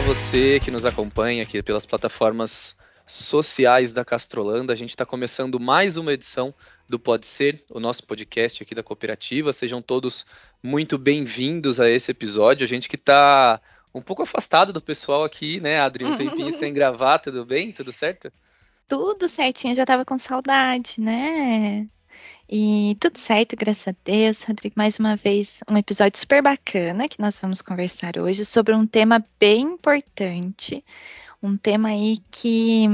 Você que nos acompanha aqui pelas plataformas sociais da Castrolanda. A gente está começando mais uma edição do Pode Ser, o nosso podcast aqui da cooperativa. Sejam todos muito bem-vindos a esse episódio. A gente que está um pouco afastado do pessoal aqui, né, Adri? Um tempinho sem gravar, tudo bem? Tudo certo? Tudo certinho, já estava com saudade, né? E tudo certo, graças a Deus, Rodrigo. Mais uma vez, um episódio super bacana que nós vamos conversar hoje sobre um tema bem importante. Um tema aí que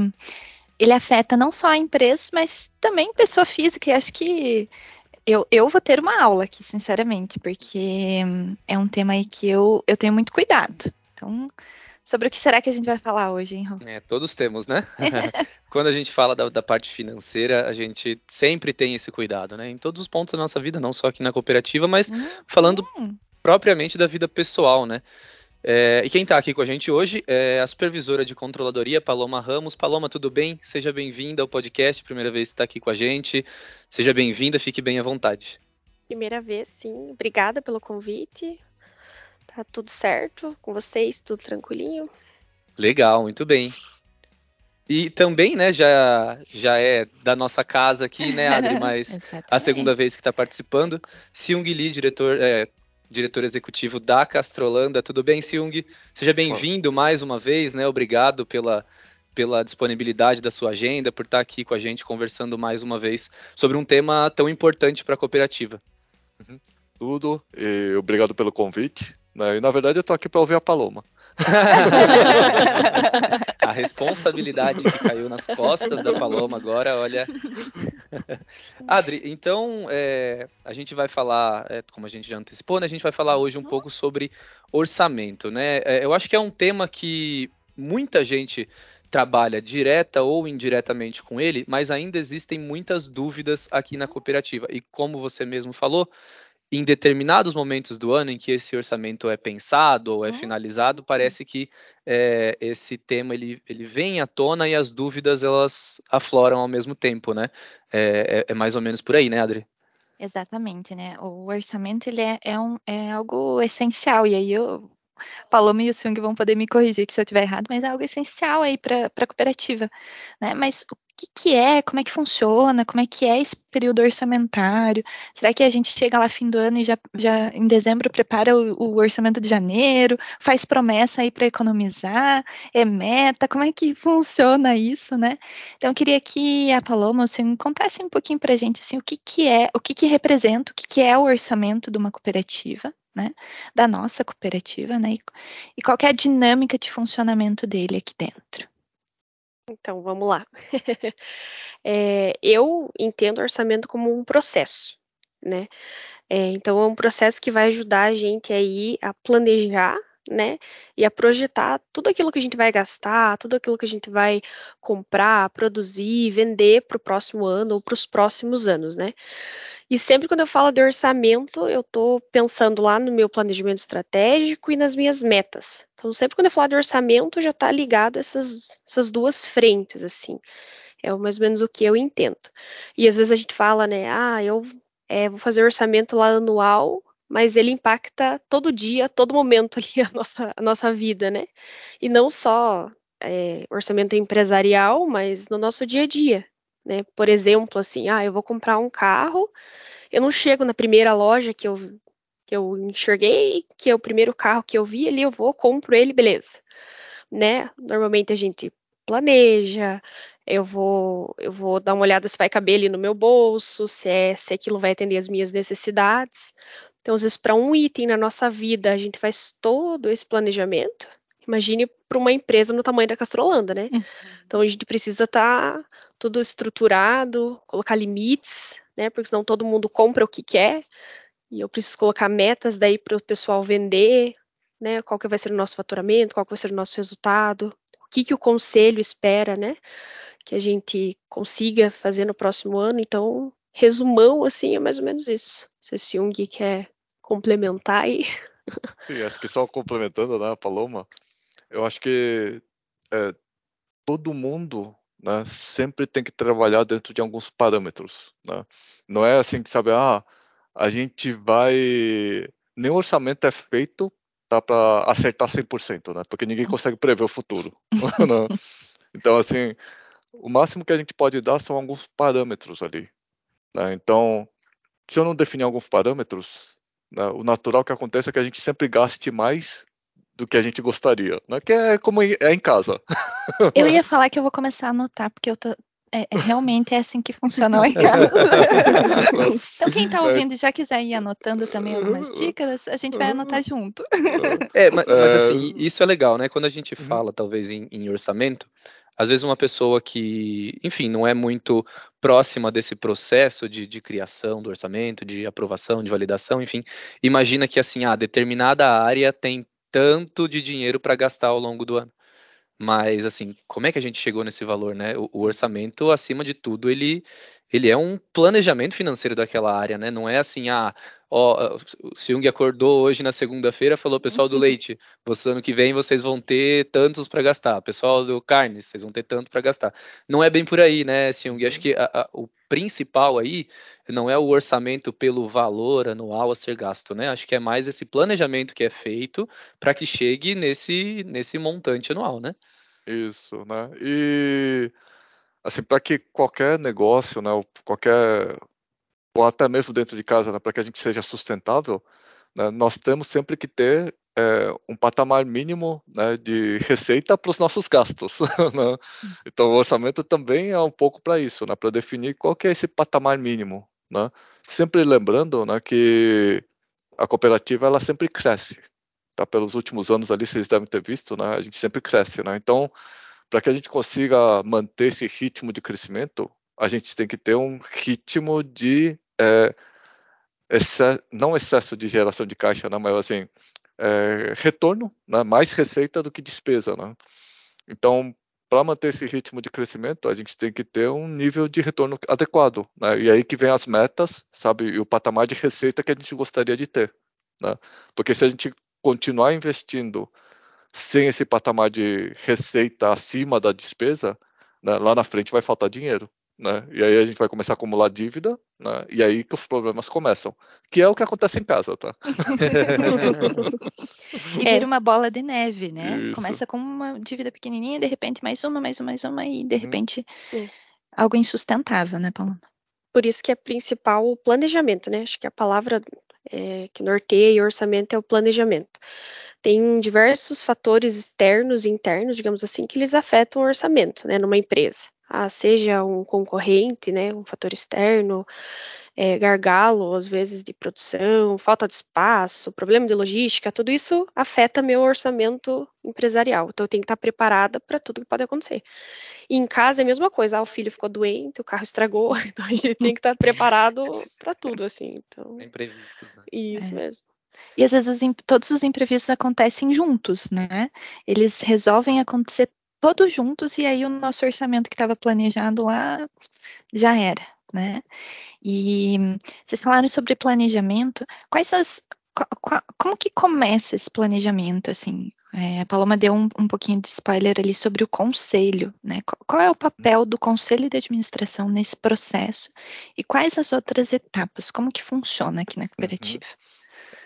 ele afeta não só a empresa, mas também pessoa física. E acho que eu, eu vou ter uma aula aqui, sinceramente, porque é um tema aí que eu, eu tenho muito cuidado. Então, Sobre o que será que a gente vai falar hoje, hein, Rô? É, todos temos, né? Quando a gente fala da, da, parte financeira, a gente sempre tem esse cuidado, né? Em todos os pontos da nossa vida, não só aqui na cooperativa, mas hum, falando hum. propriamente da vida pessoal, né? É, e quem está aqui com a gente hoje é a supervisora de controladoria, Paloma Ramos. Paloma, tudo bem? Seja bem-vinda ao podcast, primeira vez que está aqui com a gente. Seja bem-vinda, fique bem à vontade. Primeira vez, sim. Obrigada pelo convite. Tá tudo certo com vocês? Tudo tranquilinho? Legal, muito bem. E também, né, já, já é da nossa casa aqui, né, Adri, mas a segunda vez que está participando. Seung Lee, diretor, é, diretor executivo da Castrolanda. Tudo bem, Seung? Seja bem-vindo mais uma vez, né? Obrigado pela, pela disponibilidade da sua agenda, por estar aqui com a gente conversando mais uma vez sobre um tema tão importante para a cooperativa. Uhum. Tudo, e obrigado pelo convite. Né? E na verdade eu tô aqui para ouvir a Paloma. a responsabilidade que caiu nas costas da Paloma agora, olha. Adri, então é, a gente vai falar, é, como a gente já antecipou, né, a gente vai falar hoje um pouco sobre orçamento, né? É, eu acho que é um tema que muita gente trabalha direta ou indiretamente com ele, mas ainda existem muitas dúvidas aqui na cooperativa. E como você mesmo falou, em determinados momentos do ano em que esse orçamento é pensado ou é uhum. finalizado, parece que é, esse tema ele, ele vem à tona e as dúvidas elas afloram ao mesmo tempo, né? É, é, é mais ou menos por aí, né, Adri? Exatamente, né? O orçamento ele é, é, um, é algo essencial e aí eu Paloma e o Sung vão poder me corrigir se eu estiver errado, mas é algo essencial aí para a cooperativa, né? Mas que, que é, como é que funciona, como é que é esse período orçamentário? Será que a gente chega lá fim do ano e já, já em dezembro prepara o, o orçamento de janeiro, faz promessa aí para economizar, é meta, como é que funciona isso, né? Então eu queria que a Paloma assim, contasse um pouquinho para a gente assim, o que, que é, o que, que representa, o que, que é o orçamento de uma cooperativa, né, da nossa cooperativa, né, e, e qual é a dinâmica de funcionamento dele aqui dentro. Então, vamos lá. é, eu entendo orçamento como um processo, né? É, então, é um processo que vai ajudar a gente aí a planejar, né? E a projetar tudo aquilo que a gente vai gastar, tudo aquilo que a gente vai comprar, produzir, vender para o próximo ano ou para os próximos anos, né? E sempre quando eu falo de orçamento, eu estou pensando lá no meu planejamento estratégico e nas minhas metas. Então, sempre quando eu falo de orçamento, já está ligado a essas, essas duas frentes, assim. É mais ou menos o que eu entendo. E às vezes a gente fala, né, ah, eu é, vou fazer orçamento lá anual, mas ele impacta todo dia, todo momento ali a nossa, a nossa vida, né? E não só é, orçamento empresarial, mas no nosso dia a dia né? Por exemplo, assim, ah, eu vou comprar um carro, eu não chego na primeira loja que eu, que eu enxerguei, que é o primeiro carro que eu vi ali, eu vou, compro ele, beleza. Né? Normalmente a gente planeja, eu vou, eu vou dar uma olhada se vai caber ali no meu bolso, se é, se aquilo vai atender as minhas necessidades. Então, às vezes, para um item na nossa vida, a gente faz todo esse planejamento. Imagine para uma empresa no tamanho da Castrolanda, né? Uhum. Então a gente precisa estar tá tudo estruturado, colocar limites, né? Porque senão todo mundo compra o que quer. E eu preciso colocar metas daí para o pessoal vender, né? Qual que vai ser o nosso faturamento, qual que vai ser o nosso resultado, o que, que o conselho espera, né? Que a gente consiga fazer no próximo ano. Então, resumão, assim, é mais ou menos isso. Se se Jung quer complementar aí. Sim, acho que só complementando, né, Paloma, eu acho que é, todo mundo né, sempre tem que trabalhar dentro de alguns parâmetros. Né? Não é assim que sabe, ah, a gente vai. Nenhum orçamento é feito tá para acertar 100%, né? Porque ninguém consegue prever o futuro. Né? então, assim, o máximo que a gente pode dar são alguns parâmetros ali. Né? Então, se eu não definir alguns parâmetros, né, o natural que acontece é que a gente sempre gaste mais do que a gente gostaria, né? Que é como é em casa. Eu ia falar que eu vou começar a anotar, porque eu tô, é, é, realmente é assim que funciona lá em casa. então, quem está ouvindo e já quiser ir anotando também algumas dicas, a gente vai anotar junto. É, mas, mas assim, isso é legal, né? Quando a gente uhum. fala, talvez, em, em orçamento, às vezes uma pessoa que, enfim, não é muito próxima desse processo de, de, criação do orçamento, de aprovação, de validação, enfim, imagina que assim, ah, determinada área tem tanto de dinheiro para gastar ao longo do ano. Mas assim, como é que a gente chegou nesse valor, né? O, o, orçamento, acima de tudo, ele, ele é um planejamento financeiro daquela área, né? Não é assim, ah, ó, o Seung acordou hoje na segunda-feira, falou, pessoal do leite, você ano que vem vocês vão ter tantos para gastar. Pessoal do carne, vocês vão ter tanto para gastar. Não é bem por aí, né, Seung? Acho que a, a, o principal aí não é o orçamento pelo valor anual a ser gasto, né? Acho que é mais esse planejamento que é feito para que chegue nesse, nesse montante anual, né? Isso, né? E assim, para que qualquer negócio, né, qualquer ou até mesmo dentro de casa, né, para que a gente seja sustentável, né, nós temos sempre que ter é, um patamar mínimo né, de receita para os nossos gastos. Né? Então, o orçamento também é um pouco para isso, né, para definir qual que é esse patamar mínimo. Né? Sempre lembrando que a cooperativa ela sempre cresce. Tá? Pelos últimos anos ali, vocês devem ter visto, a gente sempre cresce. Então, para que a gente consiga manter esse ritmo de crescimento, a gente tem que ter um ritmo de é, não excesso de geração de caixa, né, mas assim é, retorno, né, mais receita do que despesa. Né? Então, para manter esse ritmo de crescimento, a gente tem que ter um nível de retorno adequado. Né? E aí que vem as metas, sabe, e o patamar de receita que a gente gostaria de ter. Né? Porque se a gente continuar investindo sem esse patamar de receita acima da despesa, né, lá na frente vai faltar dinheiro né? E aí a gente vai começar a acumular dívida, né? E aí que os problemas começam, que é o que acontece em casa, tá? e vira uma bola de neve, né? Isso. Começa com uma dívida pequenininha, de repente mais uma, mais uma, mais uma e de uhum. repente uhum. algo insustentável, né, Paloma? Por isso que é principal o planejamento, né? Acho que a palavra é, que norteia o orçamento é o planejamento. Tem diversos fatores externos e internos, digamos assim, que eles afetam o orçamento, né, numa empresa ah, seja um concorrente, né, um fator externo, é, gargalo, às vezes, de produção, falta de espaço, problema de logística, tudo isso afeta meu orçamento empresarial. Então, eu tenho que estar preparada para tudo que pode acontecer. E em casa é a mesma coisa, ah, o filho ficou doente, o carro estragou, então a gente tem que estar preparado para tudo, assim. Então, Imprevistos, né? Isso é. mesmo. E às vezes todos os imprevistos acontecem juntos, né? Eles resolvem acontecer todos juntos e aí o nosso orçamento que estava planejado lá já era, né? E vocês falaram sobre planejamento. Quais as como que começa esse planejamento, assim? É, a Paloma deu um, um, pouquinho de spoiler ali sobre o conselho, né? Qual, qual, é o papel do conselho de administração nesse processo e quais as outras etapas? Como que funciona aqui na cooperativa? Uhum.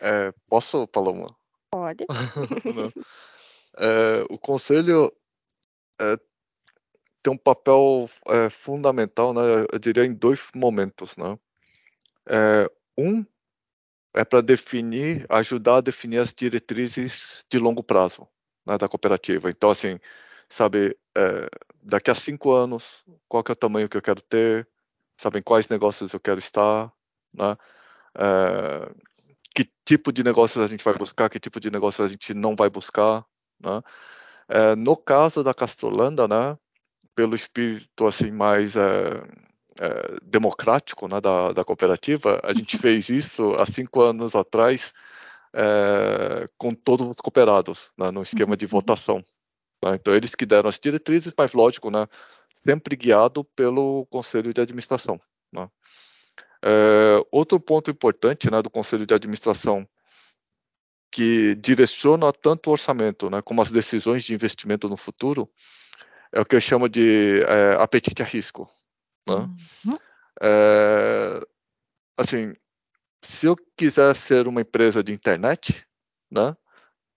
É, posso, Paloma? Pode. é, o conselho é, tem um papel fundamental, né, eu diria, em dois momentos. Né? Um é para definir, ajudar a definir as diretrizes de longo prazo né, da cooperativa. Então, assim, sabe, daqui a cinco anos, qual é o tamanho que eu quero ter, sabem quais negócios eu quero estar, né? É, que tipo de negócios a gente vai buscar, que tipo de negócios a gente não vai buscar, né? É, no caso da Castrolanda, né, pelo espírito assim mais é, é, democrático né, da, da, cooperativa, a gente fez isso há cinco anos atrás é, com todos os cooperados, né, no esquema de uhum. votação. Né? Então eles que deram as diretrizes, mas lógico, né, sempre guiado pelo conselho de administração. Né? É, outro ponto importante né, do conselho de administração que direciona tanto o orçamento né, como as decisões de investimento no futuro, é o que eu chamo de é, apetite a risco. Né? Uhum. É, assim, se eu quiser ser uma empresa de internet, né,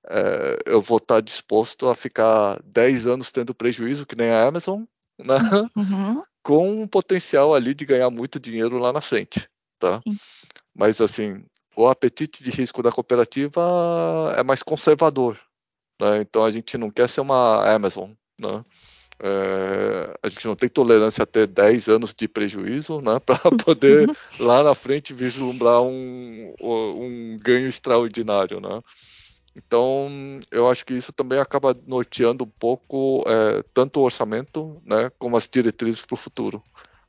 é, eu vou estar disposto a ficar 10 anos tendo prejuízo, que nem a Amazon, né? Uhum. Com um potencial ali de ganhar muito dinheiro lá na frente, tá? Sim. Mas assim, o apetite de risco da cooperativa é mais conservador, né? Então a gente não quer ser uma Amazon, né? É, a gente não tem tolerância a ter 10 anos de prejuízo né, para poder lá na frente vislumbrar um, um ganho extraordinário. Né? Então, eu acho que isso também acaba norteando um pouco é, tanto o orçamento né, como as diretrizes para o futuro.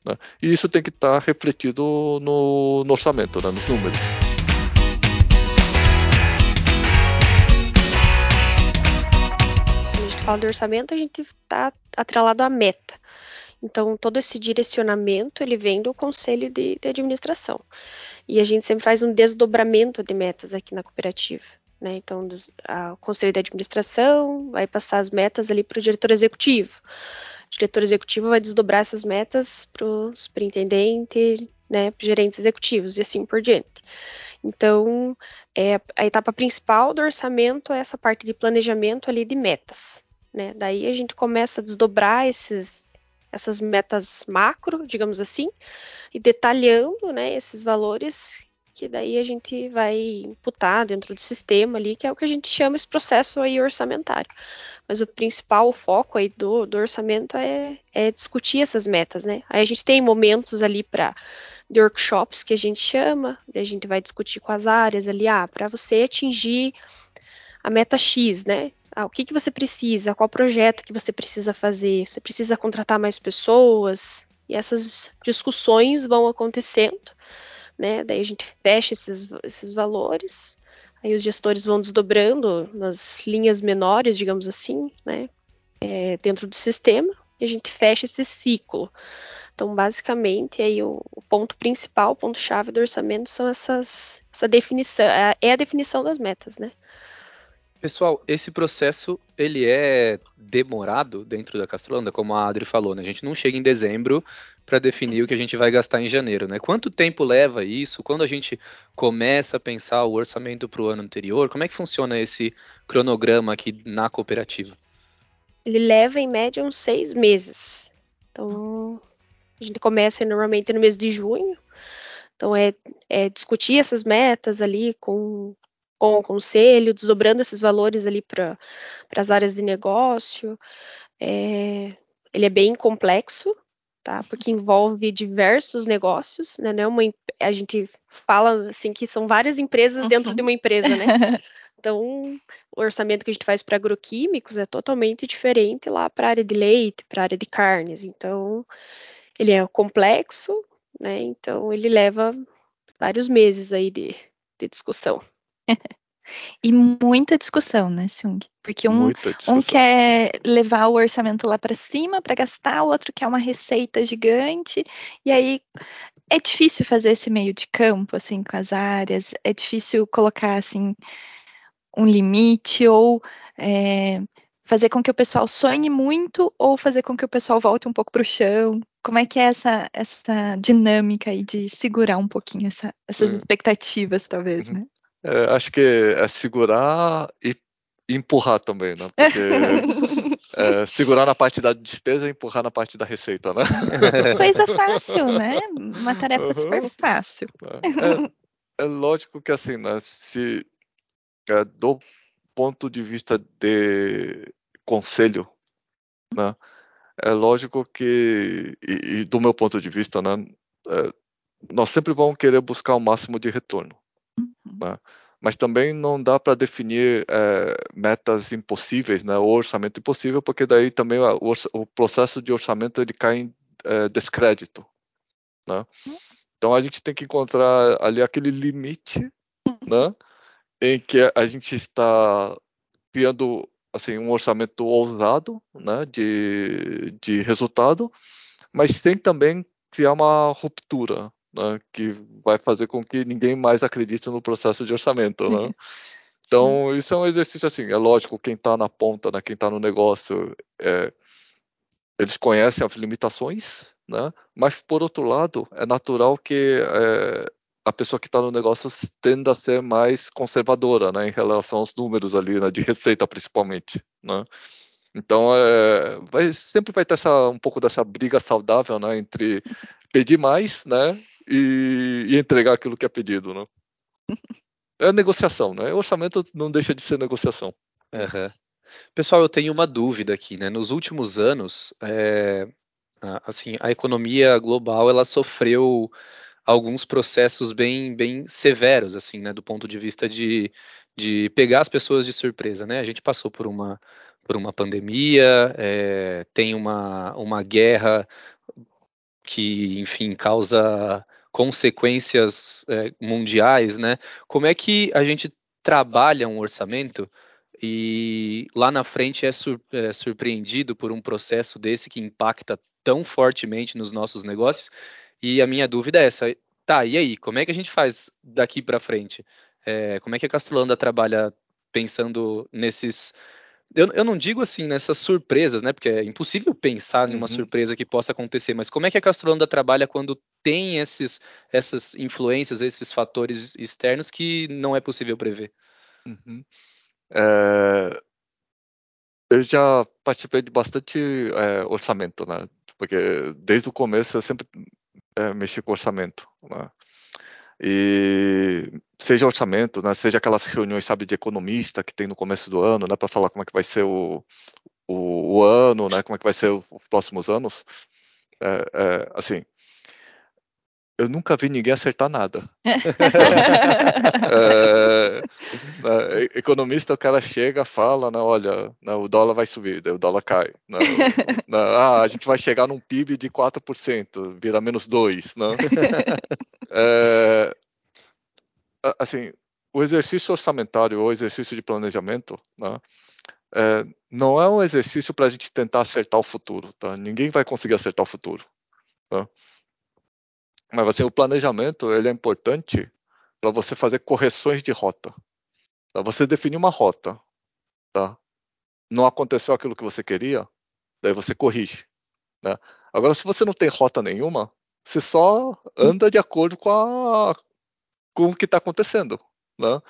Né? E isso tem que estar tá refletido no, no orçamento, né, nos números. Quando a gente fala de orçamento, a gente está atrelado à meta. Então, todo esse direcionamento ele vem do conselho de, de administração. E a gente sempre faz um desdobramento de metas aqui na cooperativa. Né? Então, o conselho de administração vai passar as metas ali para o diretor executivo. O diretor executivo vai desdobrar essas metas para o superintendente, né, para gerentes executivos e assim por diante. Então, é, a etapa principal do orçamento é essa parte de planejamento ali de metas. Né? Daí a gente começa a desdobrar esses, essas metas macro, digamos assim, e detalhando né, esses valores que daí a gente vai imputar dentro do sistema ali, que é o que a gente chama esse processo aí orçamentário. Mas o principal foco aí do, do orçamento é, é discutir essas metas, né? Aí a gente tem momentos ali para de workshops que a gente chama, a gente vai discutir com as áreas ali, ah, para você atingir a meta X, né? Ah, o que, que você precisa, qual projeto que você precisa fazer, você precisa contratar mais pessoas, e essas discussões vão acontecendo né? Daí a gente fecha esses, esses valores, aí os gestores vão desdobrando nas linhas menores, digamos assim, né? É, dentro do sistema, e a gente fecha esse ciclo. Então, basicamente, aí o, o ponto principal, o ponto chave do orçamento são essas, essa definição, é, é a definição das metas, né? Pessoal, esse processo ele é demorado dentro da Castrolanda, como a Adri falou, né? A gente não chega em dezembro para definir o que a gente vai gastar em janeiro, né? Quanto tempo leva isso? Quando a gente começa a pensar o orçamento para o ano anterior, como é que funciona esse cronograma aqui na cooperativa? Ele leva em média uns seis meses. Então, a gente começa normalmente no mês de junho. Então, é, é discutir essas metas ali com com o conselho, desdobrando esses valores ali para as áreas de negócio. É, ele é bem complexo, tá? Porque envolve diversos negócios, né? Não é uma, a gente fala assim que são várias empresas dentro uhum. de uma empresa, né? Então, o orçamento que a gente faz para agroquímicos é totalmente diferente lá para a área de leite, para a área de carnes. Então, ele é complexo, né? Então, ele leva vários meses aí de, de discussão. E muita discussão, né, Sung? Porque um, um quer levar o orçamento lá para cima para gastar, o outro quer uma receita gigante, e aí é difícil fazer esse meio de campo, assim, com as áreas, é difícil colocar, assim, um limite, ou é, fazer com que o pessoal sonhe muito, ou fazer com que o pessoal volte um pouco para o chão. Como é que é essa, essa dinâmica aí de segurar um pouquinho essa, essas hum. expectativas, talvez, uhum. né? É, acho que é segurar e empurrar também, né? Porque é, segurar na parte da despesa e empurrar na parte da receita, né? Coisa fácil, né? Uma tarefa uhum. super fácil. É, é, lógico que assim, né? Se é, do ponto de vista de conselho, né? É lógico que e, e do meu ponto de vista, né? É, nós sempre vamos querer buscar o máximo de retorno. Né? Mas também não dá para definir é, metas impossíveis, né? ou orçamento impossível, porque daí também o, o processo de orçamento ele cai em é, descrédito. Né? Então a gente tem que encontrar ali aquele limite né? em que a gente está criando assim um orçamento ousado né? de, de resultado, mas tem também criar uma ruptura né, que vai fazer com que ninguém mais acredite no processo de orçamento. Né? Então, isso é um exercício assim, é lógico, quem está na ponta, né, quem está no negócio, é, eles conhecem as limitações, né? mas, por outro lado, é natural que é, a pessoa que está no negócio tende a ser mais conservadora, né, em relação aos números ali, né, de receita principalmente, né. Então, é, vai, sempre vai ter essa, um pouco dessa briga saudável, né, entre pedir mais, né, e, e entregar aquilo que é pedido, né. É negociação, né? O orçamento não deixa de ser negociação. Uhum. Pessoal, eu tenho uma dúvida aqui, né? Nos últimos anos, é, assim, a economia global ela sofreu alguns processos bem, bem severos, assim, né? Do ponto de vista de, de pegar as pessoas de surpresa, né? A gente passou por uma por uma pandemia, é, tem uma, uma guerra que, enfim, causa consequências é, mundiais, né? Como é que a gente trabalha um orçamento e lá na frente é, sur é, surpreendido por um processo desse que impacta tão fortemente nos nossos negócios? E a minha dúvida é essa: tá, e aí, como é que a gente faz daqui para frente? É, como é que a Castrolanda trabalha pensando nesses eu, eu, não digo assim nessas surpresas, né? Porque é impossível pensar uhum. numa surpresa que possa acontecer, mas como é que a Castrolanda trabalha quando tem esses, essas influências, esses fatores externos que não é possível prever? Uhum. É... Eu já participei de bastante é, orçamento, né? Porque desde o começo eu sempre é, mexi com orçamento, né? E seja orçamento, né, seja aquelas reuniões, sabe, de economista que tem no começo do ano, né, para falar como é que vai ser o, o, o, ano, né, como é que vai ser os próximos anos. É, é, assim, eu nunca vi ninguém acertar nada. é, né, economista, o cara chega, fala, né, olha, né, o dólar vai subir, daí o dólar cai. Né, né, ah, a gente vai chegar num PIB de 4%, vira menos 2%. Né? É, assim, o exercício orçamentário ou exercício de planejamento, né, é, não é um exercício para a gente tentar acertar o futuro, tá? Ninguém vai conseguir acertar o futuro. Tá? Mas assim, o planejamento ele é importante para você fazer correções de rota. Tá? Você definir uma rota, tá? Não aconteceu aquilo que você queria, daí você corrige. Né? Agora, se você não tem rota nenhuma, você só anda de acordo com, a, com o que está acontecendo, né?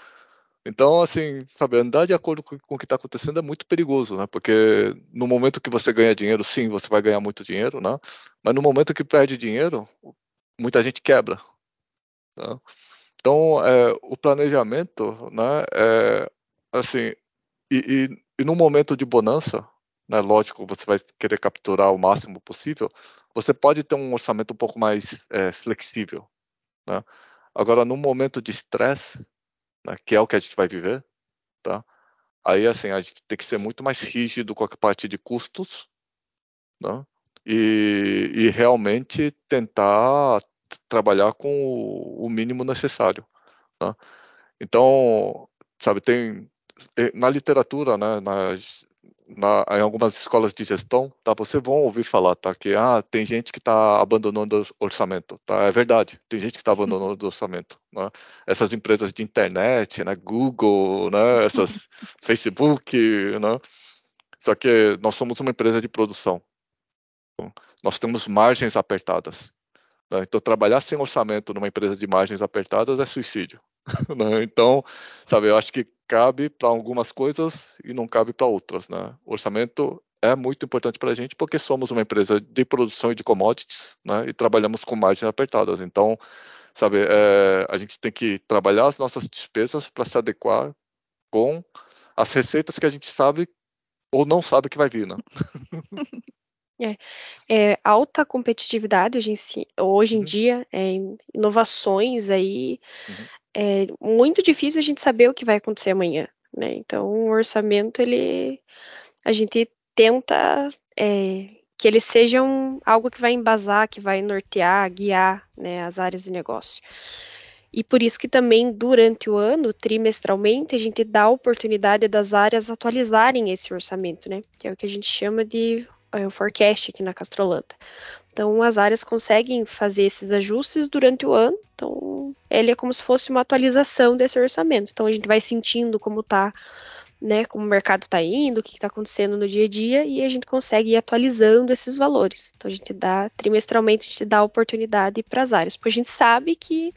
Então, assim, sabe, andar de acordo com, com o que está acontecendo é muito perigoso, né? Porque no momento que você ganha dinheiro, sim, você vai ganhar muito dinheiro, né? Mas no momento que perde dinheiro, muita gente quebra. Né? Então, é, o planejamento, né, é, assim, e, e, e no momento de bonança, né, lógico, você vai querer capturar o máximo possível, você pode ter um orçamento um pouco mais é, flexível. Né? Agora, no momento de estresse, né, que é o que a gente vai viver, tá? aí assim, a gente tem que ser muito mais rígido com a parte de custos, né? E, e realmente tentar trabalhar com o, o mínimo necessário. Tá? Então, sabe, tem na literatura, né, nas, na, em algumas escolas de gestão, tá, vocês vão ouvir falar, tá, que ah, tem gente que está abandonando o orçamento, tá, é verdade, tem gente que está abandonando o orçamento, né, essas empresas de internet, né, Google, né, essas Facebook, né, só que nós somos uma empresa de produção, nós temos margens apertadas. Né? Então, trabalhar sem orçamento numa empresa de margens apertadas é suicídio. Né? Então, sabe, eu acho que cabe para algumas coisas e não cabe para outras. Né? Orçamento é muito importante para a gente porque somos uma empresa de produção e de commodities né? e trabalhamos com margens apertadas. Então, sabe, é, a gente tem que trabalhar as nossas despesas para se adequar com as receitas que a gente sabe ou não sabe que vai vir, né? É, é, alta competitividade hoje em, hoje em uhum. dia, é, inovações aí, uhum. é muito difícil a gente saber o que vai acontecer amanhã, né? Então, o orçamento, ele, a gente tenta é, que ele seja um, algo que vai embasar, que vai nortear, guiar né, as áreas de negócio. E por isso que também durante o ano, trimestralmente, a gente dá a oportunidade das áreas atualizarem esse orçamento, né? Que é o que a gente chama de é, o forecast aqui na Castrolanda. Então, as áreas conseguem fazer esses ajustes durante o ano. Então, ele é como se fosse uma atualização desse orçamento. Então, a gente vai sentindo como está, né, como o mercado está indo, o que está acontecendo no dia a dia, e a gente consegue ir atualizando esses valores. Então, a gente dá, trimestralmente, a gente dá oportunidade para as áreas, porque a gente sabe que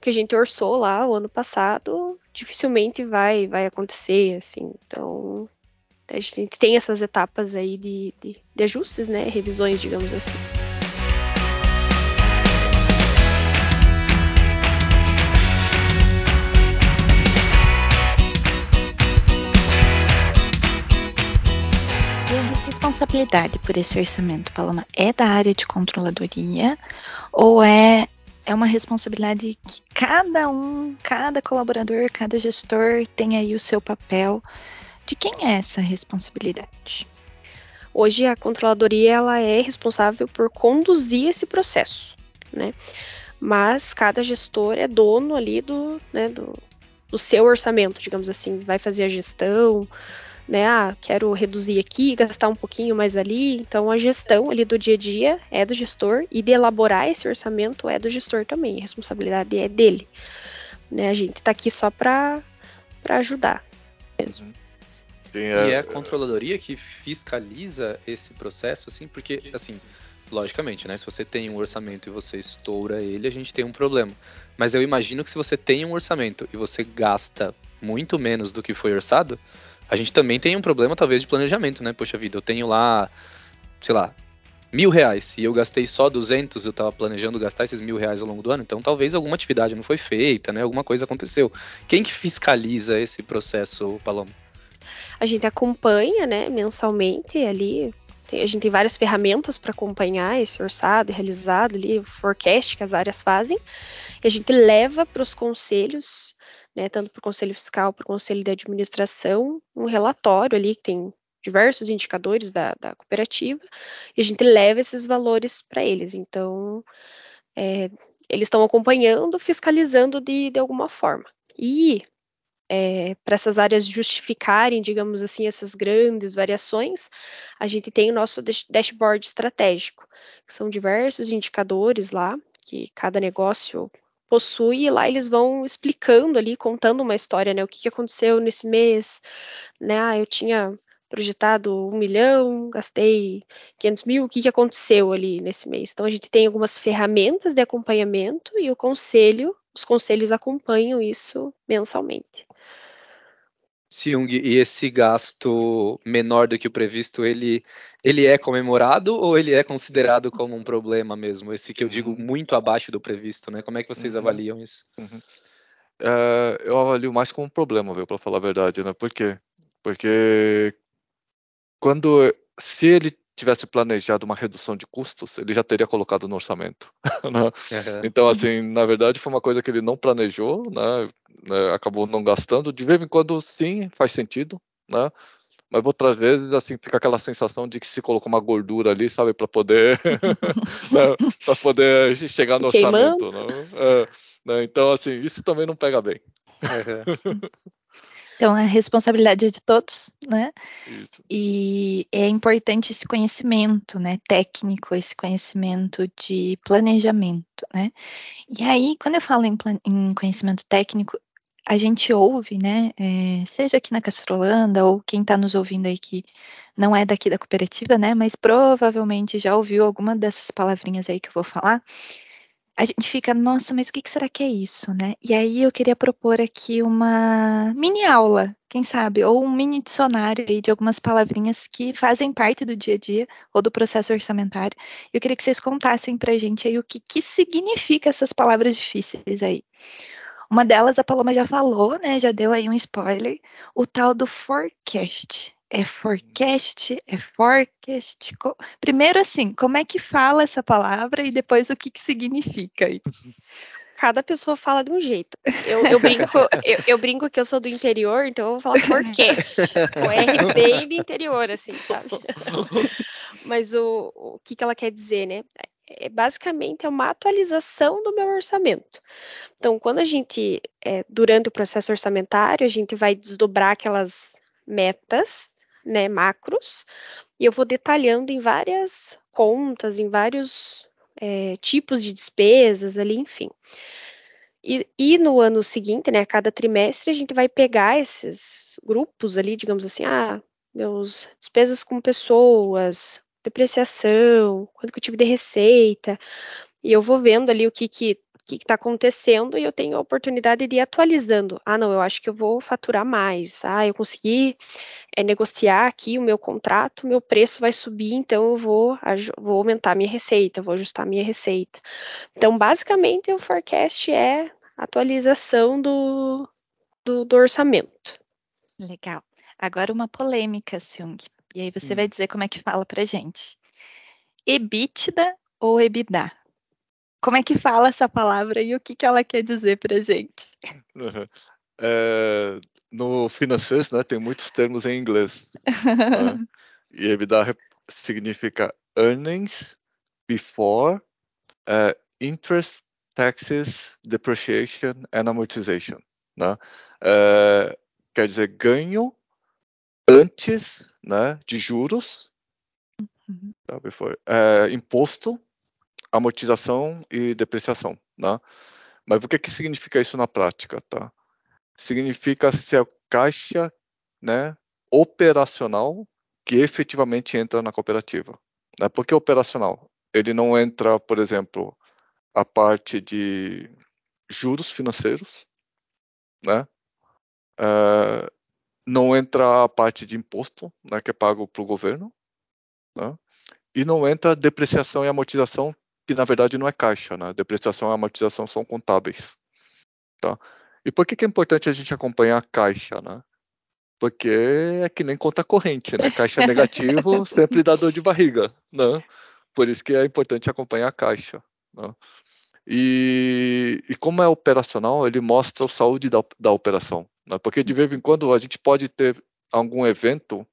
que a gente orçou lá o ano passado, dificilmente vai, vai acontecer, assim. Então, a gente tem essas etapas aí de, de, de ajustes, né? Revisões, digamos assim. responsabilidade por esse orçamento, Paloma, é da área de controladoria ou é é uma responsabilidade que cada um, cada colaborador, cada gestor tem aí o seu papel. De quem é essa responsabilidade? Hoje a controladoria ela é responsável por conduzir esse processo, né? Mas cada gestor é dono ali do, né, do, do seu orçamento, digamos assim, vai fazer a gestão, né? Ah, quero reduzir aqui, gastar um pouquinho mais ali. Então a gestão ali do dia a dia é do gestor e de elaborar esse orçamento é do gestor também. A responsabilidade é dele. Né? A gente está aqui só para ajudar. Mesmo. E é a controladoria que fiscaliza esse processo, assim, porque, assim, logicamente, né? Se você tem um orçamento e você estoura ele, a gente tem um problema. Mas eu imagino que se você tem um orçamento e você gasta muito menos do que foi orçado, a gente também tem um problema, talvez, de planejamento, né? Poxa vida, eu tenho lá, sei lá, mil reais e eu gastei só 200, eu estava planejando gastar esses mil reais ao longo do ano, então talvez alguma atividade não foi feita, né? Alguma coisa aconteceu. Quem que fiscaliza esse processo, Paloma? A gente acompanha, né, mensalmente ali. a gente tem várias ferramentas para acompanhar esse orçado realizado ali, o forecast que as áreas fazem. E a gente leva para os conselhos né, tanto para o Conselho Fiscal, para o Conselho de Administração, um relatório ali que tem diversos indicadores da, da cooperativa, e a gente leva esses valores para eles. Então, é, eles estão acompanhando, fiscalizando de, de alguma forma. E é, para essas áreas justificarem, digamos assim, essas grandes variações, a gente tem o nosso dashboard estratégico, que são diversos indicadores lá, que cada negócio possui, e lá eles vão explicando ali, contando uma história, né? O que, que aconteceu nesse mês, né? Ah, eu tinha projetado um milhão, gastei 500 mil, o que, que aconteceu ali nesse mês? Então a gente tem algumas ferramentas de acompanhamento e o conselho, os conselhos acompanham isso mensalmente. Siung, e esse gasto menor do que o previsto, ele, ele é comemorado ou ele é considerado como um problema mesmo? Esse que eu digo uhum. muito abaixo do previsto, né? Como é que vocês uhum. avaliam isso? Uhum. É, eu avalio mais como um problema, viu, para falar a verdade, né? Por quê? Porque quando se ele tivesse planejado uma redução de custos, ele já teria colocado no orçamento. Né? Uhum. Então, assim, na verdade, foi uma coisa que ele não planejou, né? né? Acabou não gastando. De vez em quando, sim, faz sentido, né? Mas outras vezes, assim, fica aquela sensação de que se colocou uma gordura ali, sabe, para poder, né? para poder chegar no orçamento. Né? É, né? Então, assim, isso também não pega bem. Uhum. Então, a responsabilidade é de todos, né? Isso. E é importante esse conhecimento, né, técnico, esse conhecimento de planejamento, né? E aí, quando eu falo em, em conhecimento técnico, a gente ouve, né, é, seja aqui na Castrolanda ou quem está nos ouvindo aí que não é daqui da cooperativa, né, mas provavelmente já ouviu alguma dessas palavrinhas aí que eu vou falar, a gente fica, nossa, mas o que será que é isso, né? E aí eu queria propor aqui uma mini aula, quem sabe, ou um mini dicionário de algumas palavrinhas que fazem parte do dia a dia ou do processo orçamentário. Eu queria que vocês contassem pra gente aí o que, que significa essas palavras difíceis aí. Uma delas a Paloma já falou, né? Já deu aí um spoiler, o tal do forecast é forecast, é forecast. Primeiro, assim, como é que fala essa palavra e depois o que, que significa? Cada pessoa fala de um jeito. Eu, eu brinco, eu, eu, brinco que eu sou do interior, então eu vou falar forecast. o R bem do interior, assim, sabe? Mas o, o que, que ela quer dizer, né? É, basicamente é uma atualização do meu orçamento. Então, quando a gente, é, durante o processo orçamentário, a gente vai desdobrar aquelas metas né, macros, e eu vou detalhando em várias contas, em vários é, tipos de despesas ali, enfim. E, e, no ano seguinte, né, a cada trimestre, a gente vai pegar esses grupos ali, digamos assim, ah, meus despesas com pessoas, depreciação, quanto que eu tive de receita, e eu vou vendo ali o que que, que está acontecendo e eu tenho a oportunidade de ir atualizando. Ah, não, eu acho que eu vou faturar mais. Ah, eu consegui é, negociar aqui o meu contrato, meu preço vai subir, então eu vou, vou aumentar minha receita, vou ajustar minha receita. Então, basicamente, o forecast é atualização do, do, do orçamento. Legal. Agora uma polêmica, Seung. E aí você hum. vai dizer como é que fala pra gente. EBITDA ou EBITDA? Como é que fala essa palavra e o que, que ela quer dizer pra gente? Uhum. É, no financeiro, né, tem muitos termos em inglês. né? E EBITDA significa earnings before uh, interest, taxes, depreciation and amortization. Né? Uh, quer dizer, ganho antes né, de juros, uhum. tá, before, uh, imposto, amortização e depreciação. Né? Mas o que, que significa isso na prática? Tá? significa se é caixa né, operacional que efetivamente entra na cooperativa. Né? Por que operacional? Ele não entra, por exemplo, a parte de juros financeiros, né? Uh, não entra a parte de imposto, né, que é pago para o governo, né? e não entra depreciação e amortização, que na verdade não é caixa, né? Depreciação e amortização são contábeis, tá? E por que, que é importante a gente acompanhar a caixa, né? Porque é que nem conta corrente, né? Caixa negativo sempre dá dor de barriga, né? Por isso que é importante acompanhar a caixa. Né? E, e, como é operacional, ele mostra a saúde da, da operação. Né? Porque de vez em quando a gente pode ter algum evento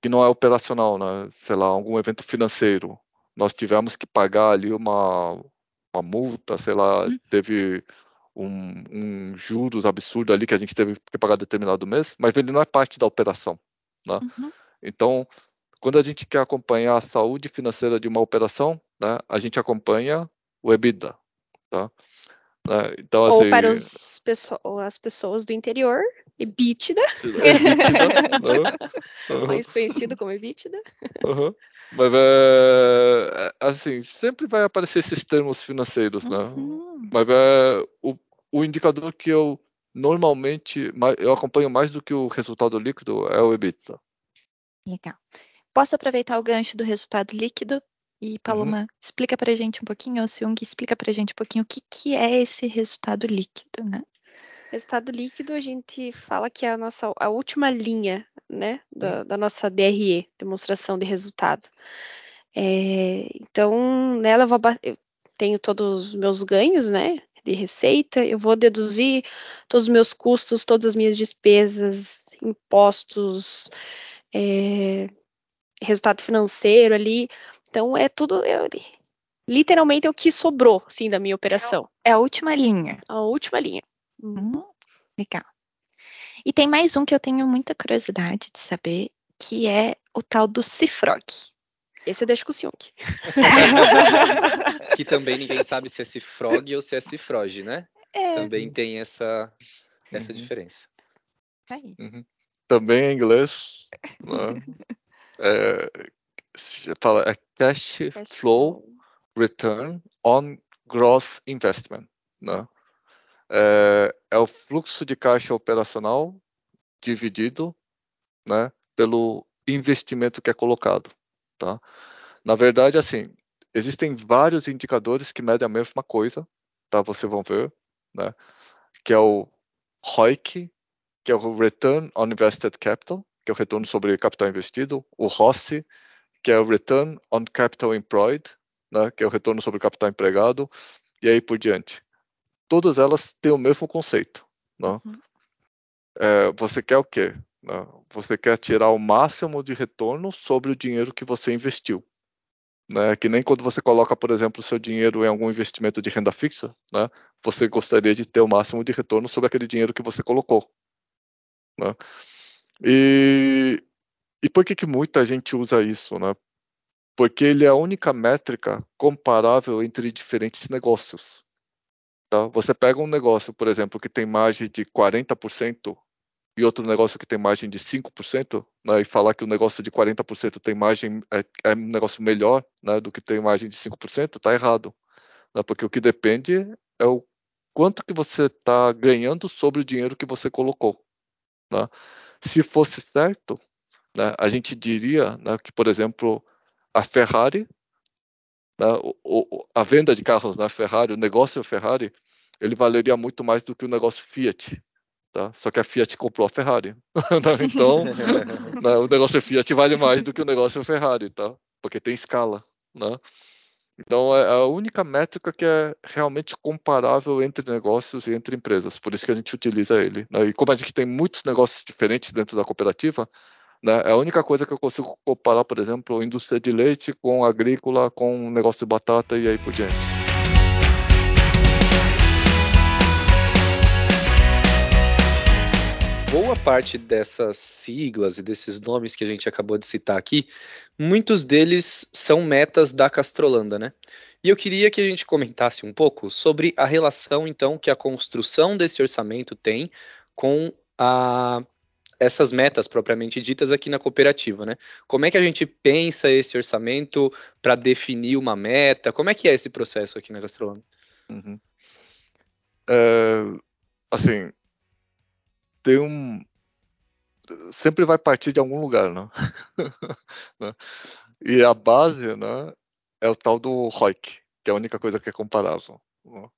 que não é operacional, né? sei lá, algum evento financeiro. Nós tivemos que pagar ali uma, uma multa, sei lá, hum. teve um, um, juros absurdo ali que a gente teve que pagar determinado mês, mas ele não é parte da operação. Né? Uhum. Então, quando a gente quer acompanhar a saúde financeira de uma operação, né, a gente acompanha o EBITDA. Tá? Né? Então, Ou assim, para os, as pessoas do interior, EBITDA. EBITDA uhum. Mais conhecido como EBITDA. Uhum. Mas, é, assim, sempre vai aparecer esses termos financeiros, né? Uhum. Mas é, o, o indicador que eu normalmente eu acompanho mais do que o resultado líquido é o EBITDA. Legal. Posso aproveitar o gancho do resultado líquido e Paloma uhum. explica para gente um pouquinho, ou Seung explica para gente um pouquinho o que, que é esse resultado líquido, né? Resultado líquido a gente fala que é a nossa a última linha, né, da, da nossa DRE, demonstração de resultado. É, então nela eu, vou, eu tenho todos os meus ganhos, né, de receita, eu vou deduzir todos os meus custos, todas as minhas despesas, impostos, é, resultado financeiro ali. Então é tudo eu, literalmente é o que sobrou, assim, da minha operação. É a última linha. A última linha. Hum, legal. E tem mais um que eu tenho muita curiosidade de saber, que é o tal do Cifrog. Esse eu deixo com o Siung. que também ninguém sabe se é Cifrog ou se é Cifrog, né? É. Também tem essa, essa uhum. diferença. Tá aí. Uhum. Também em inglês. Né? é, fala, é cash, cash flow, flow return on gross investment. Né? É, é o fluxo de caixa operacional dividido né, pelo investimento que é colocado. Tá? Na verdade, assim, existem vários indicadores que medem a mesma coisa, tá? Vocês vão ver, né? Que é o ROIC, que é o Return on Invested Capital, que é o retorno sobre capital investido, o ROCE, que é o Return on Capital Employed, né? Que é o retorno sobre capital empregado, e aí por diante. Todas elas têm o mesmo conceito, né? Uhum. É, você quer o quê? Né? Você quer tirar o máximo de retorno sobre o dinheiro que você investiu. Né? Que nem quando você coloca, por exemplo, o seu dinheiro em algum investimento de renda fixa, né? você gostaria de ter o máximo de retorno sobre aquele dinheiro que você colocou. Né? E, e por que, que muita gente usa isso? Né? Porque ele é a única métrica comparável entre diferentes negócios. Tá? Você pega um negócio, por exemplo, que tem margem de 40% e outro negócio que tem margem de 5%, né, e falar que o negócio de 40% tem margem é, é, um negócio melhor né, do que tem margem de 5%, está errado. Né, porque o que depende é o quanto que você está ganhando sobre o dinheiro que você colocou. Né? Se fosse certo, né, a gente diria né, que, por exemplo, a Ferrari, né, o, a venda de carros na Ferrari, o negócio Ferrari, ele valeria muito mais do que o negócio Fiat. Tá? Só que a Fiat comprou a Ferrari. Né? então, né, o negócio Fiat vale mais do que o negócio Ferrari, tá? porque tem escala. Né? Então, é a única métrica que é realmente comparável entre negócios e entre empresas. Por isso que a gente utiliza ele. Né? E como a gente tem muitos negócios diferentes dentro da cooperativa, né, é a única coisa que eu consigo comparar, por exemplo, indústria de leite com agrícola, com negócio de batata e aí por diante. Boa parte dessas siglas e desses nomes que a gente acabou de citar aqui, muitos deles são metas da Castrolanda, né? E eu queria que a gente comentasse um pouco sobre a relação, então, que a construção desse orçamento tem com a, essas metas propriamente ditas aqui na cooperativa, né? Como é que a gente pensa esse orçamento para definir uma meta? Como é que é esse processo aqui na Castrolanda? Uhum. É, assim, tem um sempre vai partir de algum lugar, né? né? e a base, né, é o tal do ROIC, que é a única coisa que é comparável. Né?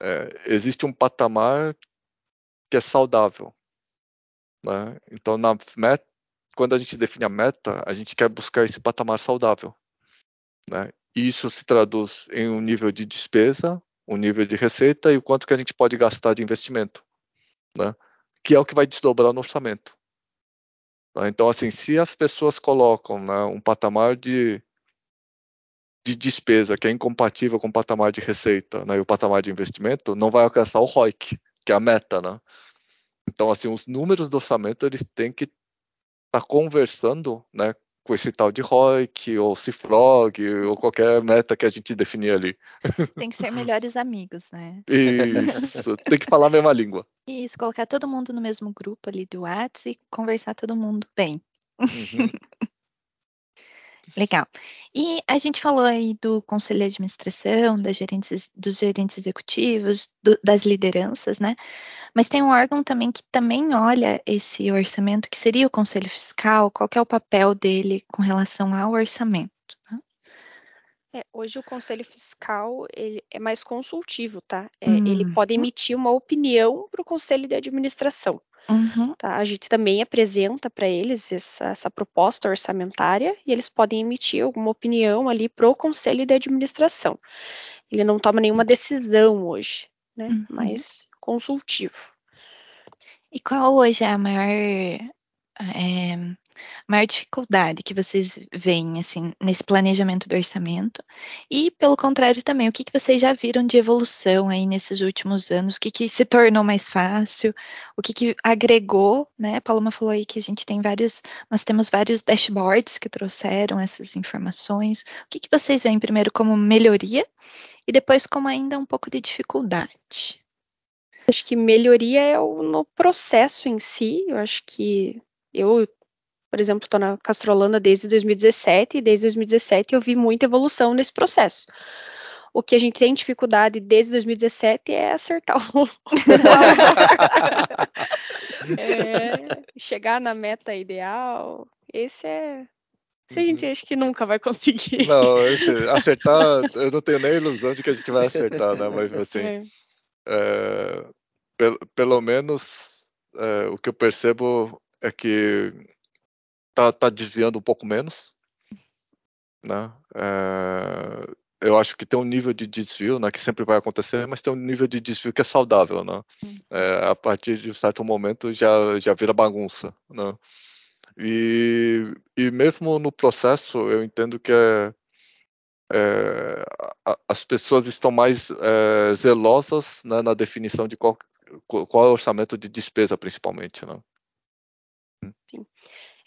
É, existe um patamar que é saudável, né? Então, na meta, quando a gente define a meta, a gente quer buscar esse patamar saudável, né? Isso se traduz em um nível de despesa, um nível de receita e o quanto que a gente pode gastar de investimento, né? Que é o que vai desdobrar no orçamento. Tá? Então, assim, se as pessoas colocam né, um patamar de, de despesa que é incompatível com o patamar de receita né, e o patamar de investimento, não vai alcançar o ROIC, que é a meta, né? Então, assim, os números do orçamento eles têm que estar tá conversando, né, com esse tal de ROIC, ou CIFROG, ou qualquer meta que a gente definir ali. Tem que ser melhores amigos, né? Isso, tem que falar a mesma língua. Isso, colocar todo mundo no mesmo grupo ali do WhatsApp e conversar todo mundo bem. Uhum. Legal. E a gente falou aí do conselho de administração, das gerentes, dos gerentes executivos, do, das lideranças, né? Mas tem um órgão também que também olha esse orçamento, que seria o conselho fiscal. Qual é o papel dele com relação ao orçamento? Né? É, hoje o conselho fiscal ele é mais consultivo, tá? É, hum. Ele pode emitir uma opinião para o conselho de administração. Uhum. Tá? A gente também apresenta para eles essa, essa, proposta orçamentária e eles podem emitir alguma opinião ali para o conselho de administração. Ele não toma nenhuma decisão hoje, né? Uhum. Mas consultivo. E qual hoje é a maior é, maior dificuldade que vocês veem assim nesse planejamento do orçamento? E pelo contrário também, o que, que vocês já viram de evolução aí nesses últimos anos? O que, que se tornou mais fácil? O que, que agregou, né? A Paloma falou aí que a gente tem vários, nós temos vários dashboards que trouxeram essas informações. O que, que vocês veem primeiro como melhoria e depois como ainda um pouco de dificuldade? Acho que melhoria é o, no processo em si. Eu acho que eu por exemplo, estou na Castrolanda desde 2017 e desde 2017 eu vi muita evolução nesse processo. O que a gente tem dificuldade desde 2017 é acertar o é, chegar na meta ideal. Esse é se a gente uhum. acha que nunca vai conseguir. Não, esse, acertar, eu não tenho nem ilusão de que a gente vai acertar, né? Mas assim, é. É, pelo, pelo menos é, o que eu percebo é que tá, tá desviando um pouco menos, né? É, eu acho que tem um nível de desvio, né, que sempre vai acontecer, mas tem um nível de desvio que é saudável, né? É, a partir de um certo momento já já vira bagunça, né? E, e mesmo no processo eu entendo que é, é, as pessoas estão mais é, zelosas né, na definição de qual, qual é o orçamento de despesa, principalmente. Né? Sim.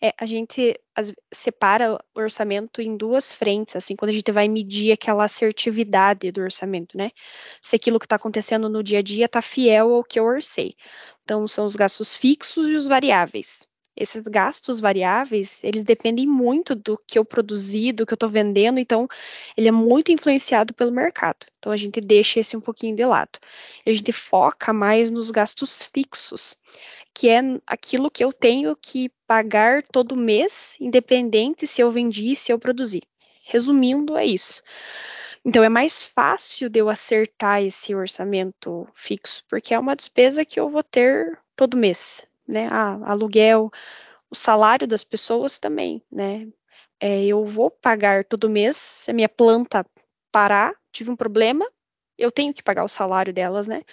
É, a gente as, separa o orçamento em duas frentes, assim, quando a gente vai medir aquela assertividade do orçamento, né? Se aquilo que está acontecendo no dia a dia está fiel ao que eu orcei. Então, são os gastos fixos e os variáveis. esses gastos variáveis, eles dependem muito do que eu produzi, do que eu estou vendendo, então ele é muito influenciado pelo mercado. Então a gente deixa esse um pouquinho de lado. A gente foca mais nos gastos fixos, que é aquilo que eu tenho que pagar todo mês, independente se eu vendi, se eu produzi. Resumindo, é isso. Então é mais fácil de eu acertar esse orçamento fixo, porque é uma despesa que eu vou ter todo mês né? Ah, aluguel, o salário das pessoas também, né? É, eu vou pagar todo mês, se a minha planta parar, tive um problema, eu tenho que pagar o salário delas, né?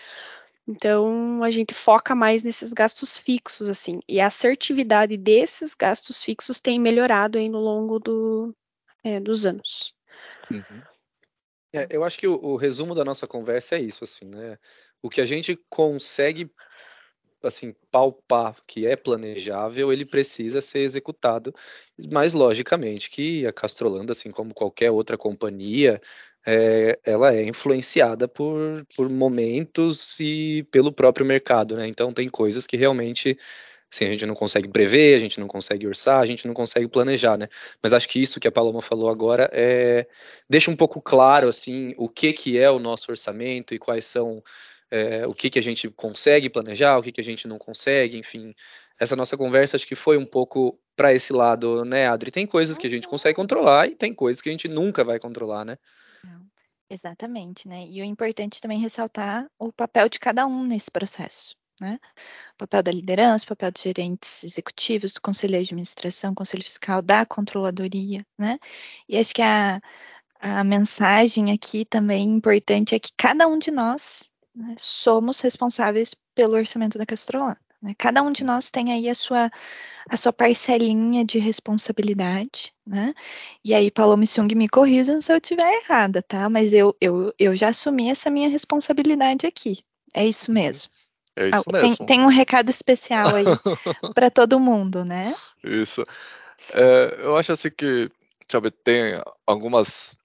Então a gente foca mais nesses gastos fixos, assim, e a assertividade desses gastos fixos tem melhorado aí no longo do, é, dos anos. Uhum. É, eu acho que o, o, resumo da nossa conversa é isso, assim, né? O que a gente consegue assim palpar que é planejável, ele precisa ser executado. Mas logicamente que a Castrolanda, assim como qualquer outra companhia, é, ela é influenciada por, por momentos e pelo próprio mercado, né? Então tem coisas que realmente assim, a gente não consegue prever, a gente não consegue orçar, a gente não consegue planejar, né? Mas acho que isso que a Paloma falou agora é deixa um pouco claro assim o que que é o nosso orçamento e quais são é, o que, que a gente consegue planejar, o que, que a gente não consegue, enfim. Essa nossa conversa acho que foi um pouco para esse lado, né, Adri? Tem coisas que a gente consegue controlar e tem coisas que a gente nunca vai controlar, né? Exatamente, né? E o importante também ressaltar o papel de cada um nesse processo, né? O papel da liderança, o papel dos gerentes executivos, do conselho de administração, conselho fiscal, da controladoria, né? E acho que a, a mensagem aqui também importante é que cada um de nós né, somos responsáveis pelo orçamento da Castrolanda. Né? Cada um de nós tem aí a sua, a sua parcelinha de responsabilidade, né? E aí, Paloma Sung me corrijam se eu estiver errada, tá? Mas eu, eu, eu já assumi essa minha responsabilidade aqui. É isso mesmo. É isso mesmo. Tem, tem um recado especial aí para todo mundo, né? Isso. É, eu acho assim que, sabe, tem algumas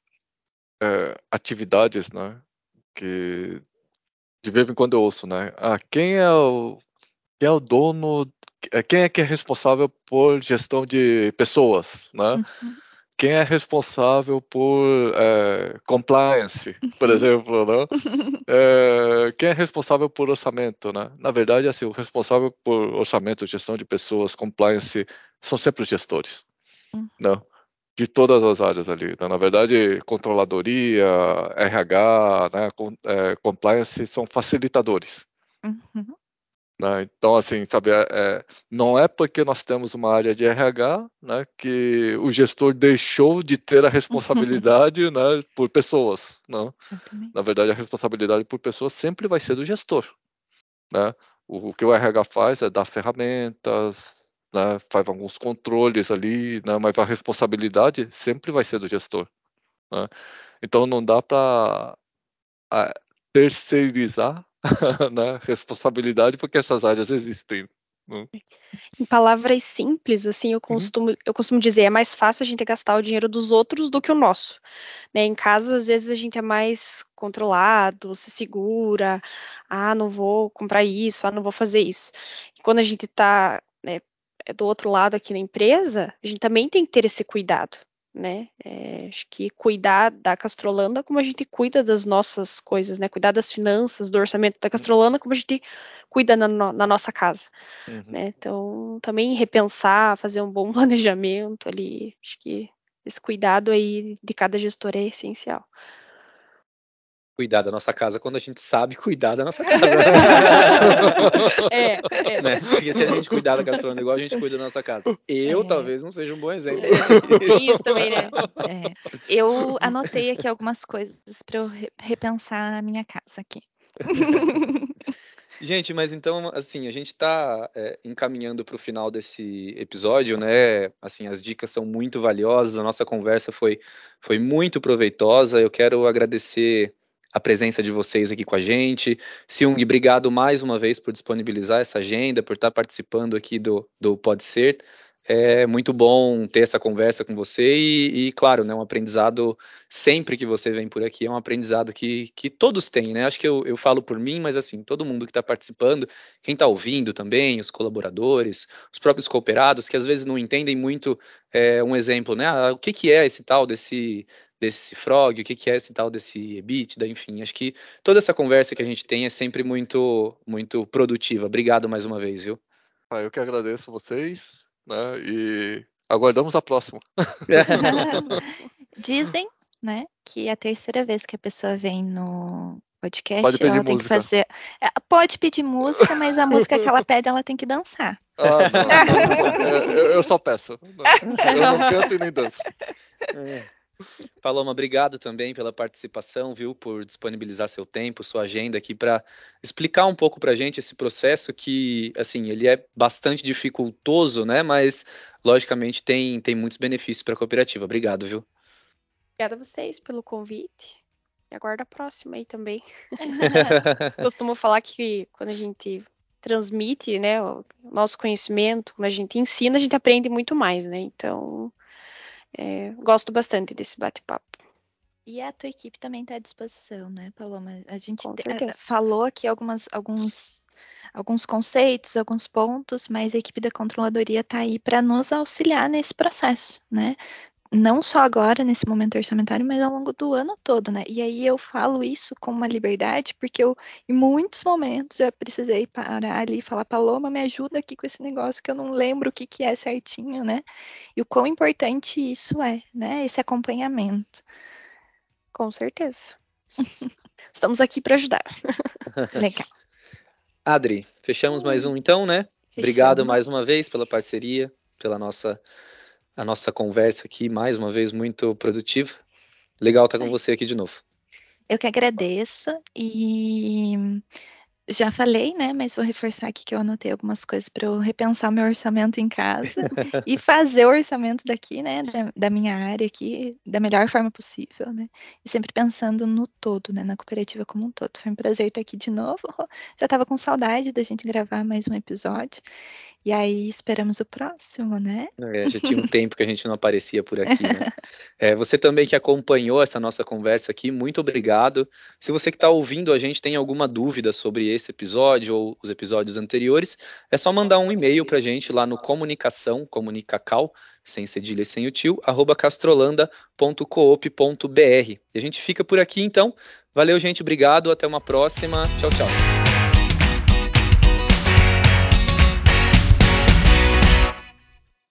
é, atividades, né, que de vez em quando eu ouço, né? Ah, quem é o, quem é o dono, é, quem é que é responsável por gestão de pessoas, né? Uhum. Quem é responsável por é, compliance, por uhum. exemplo, né? É, quem é responsável por orçamento, né? Na verdade, assim, o responsável por orçamento, gestão de pessoas, compliance, são sempre os gestores, uhum. não? Né? de todas as áreas ali. Né? Na verdade, controladoria, RH, né, com, é, compliance são facilitadores. Uhum. Né? Então, assim, sabe, é, é, não é porque nós temos uma área de RH né, que o gestor deixou de ter a responsabilidade né, por pessoas. Né? Na verdade, a responsabilidade por pessoas sempre vai ser do gestor. Né? O, o que o RH faz é dar ferramentas, né, faz alguns controles ali, né, mas a responsabilidade sempre vai ser do gestor. Né? Então não dá para terceirizar né, responsabilidade porque essas áreas existem. Né? Em palavras simples, assim, eu uhum. costumo, uhum. eu costumo dizer, é mais fácil a gente gastar o dinheiro dos outros do que o nosso. Né? Em casa, às vezes, a gente é mais controlado, se segura, ah, não vou comprar isso, ah, não vou fazer isso. E quando a gente está né, do outro lado aqui na empresa, a gente também tem que ter esse cuidado, né? É, acho que cuidar da Castrolanda como a gente cuida das nossas coisas, né? Cuidar das finanças, do orçamento da Castrolanda como a gente cuida na, no, na nossa casa, uhum. né? Então, também repensar, fazer um bom planejamento ali, acho que esse cuidado aí de cada gestor é essencial cuidar da nossa casa quando a gente sabe cuidar da nossa casa. é, é. Né? Porque se a gente cuidar da gastronomia igual a gente cuida da nossa casa. Eu é. talvez não seja um bom exemplo. Isso também, né? É. Eu anotei aqui algumas coisas para eu repensar a minha casa aqui. Gente, mas então, assim, a gente está é, encaminhando para o final desse episódio, né? Assim, as dicas são muito valiosas, a nossa conversa foi, foi muito proveitosa. Eu quero agradecer a presença de vocês aqui com a gente. Siung, obrigado mais uma vez por disponibilizar essa agenda, por estar participando aqui do, do Pode Ser. É muito bom ter essa conversa com você e, e, claro, né, um aprendizado sempre que você vem por aqui é um aprendizado que, que todos têm, né? Acho que eu, eu falo por mim, mas assim, todo mundo que está participando, quem está ouvindo também, os colaboradores, os próprios cooperados, que às vezes não entendem muito é, um exemplo, né? Ah, o que, que é esse tal desse desse frog, o que, que é esse tal desse EBITDA, enfim, acho que toda essa conversa que a gente tem é sempre muito muito produtiva. Obrigado mais uma vez, viu? Ah, eu que agradeço vocês né? E aguardamos a próxima. Dizem, né, que é a terceira vez que a pessoa vem no podcast, pode pedir ela música. tem que fazer. É, pode pedir música, mas a música que ela pede, ela tem que dançar. Ah, não, não, eu, eu, só peço. Eu não canto e nem danço. É. Paloma, obrigado também pela participação, viu, por disponibilizar seu tempo, sua agenda aqui para explicar um pouco para a gente esse processo que, assim, ele é bastante dificultoso, né, mas logicamente tem, tem muitos benefícios para a cooperativa. Obrigado, viu? Obrigada a vocês pelo convite. E aguardo a próxima aí também. Costumo falar que quando a gente transmite, né, o nosso conhecimento, quando a gente ensina, a gente aprende muito mais, né? Então, é, gosto bastante desse bate-papo. E a tua equipe também está à disposição, né, Paloma? A gente falou aqui algumas, alguns, alguns conceitos, alguns pontos, mas a equipe da controladoria está aí para nos auxiliar nesse processo, né? Não só agora, nesse momento orçamentário, mas ao longo do ano todo, né? E aí eu falo isso com uma liberdade, porque eu, em muitos momentos, já precisei parar ali e falar, Paloma, me ajuda aqui com esse negócio que eu não lembro o que, que é certinho, né? E o quão importante isso é, né? Esse acompanhamento. Com certeza. Estamos aqui para ajudar. Legal. Adri, fechamos mais um então, né? Fechamos. Obrigado mais uma vez pela parceria, pela nossa a nossa conversa aqui, mais uma vez, muito produtiva. Legal estar com você aqui de novo. Eu que agradeço e já falei, né? Mas vou reforçar aqui que eu anotei algumas coisas para eu repensar meu orçamento em casa e fazer o orçamento daqui, né? Da, da, minha área aqui da melhor forma possível, né? E sempre pensando no todo, né? Na cooperativa como um todo. Foi um prazer estar aqui de novo. Já estava com saudade da gente gravar mais um episódio. E aí esperamos o próximo, né? É, já tinha um tempo que a gente não aparecia por aqui, né? É, você também que acompanhou essa nossa conversa aqui, muito obrigado. Se você que está ouvindo a gente tem alguma dúvida sobre esse episódio ou os episódios anteriores, é só mandar um e-mail para a gente lá no comunicação, comunicacal, sem cedilha e sem o tio, arroba castrolanda.coop.br. E a gente fica por aqui então. Valeu, gente, obrigado, até uma próxima. Tchau, tchau.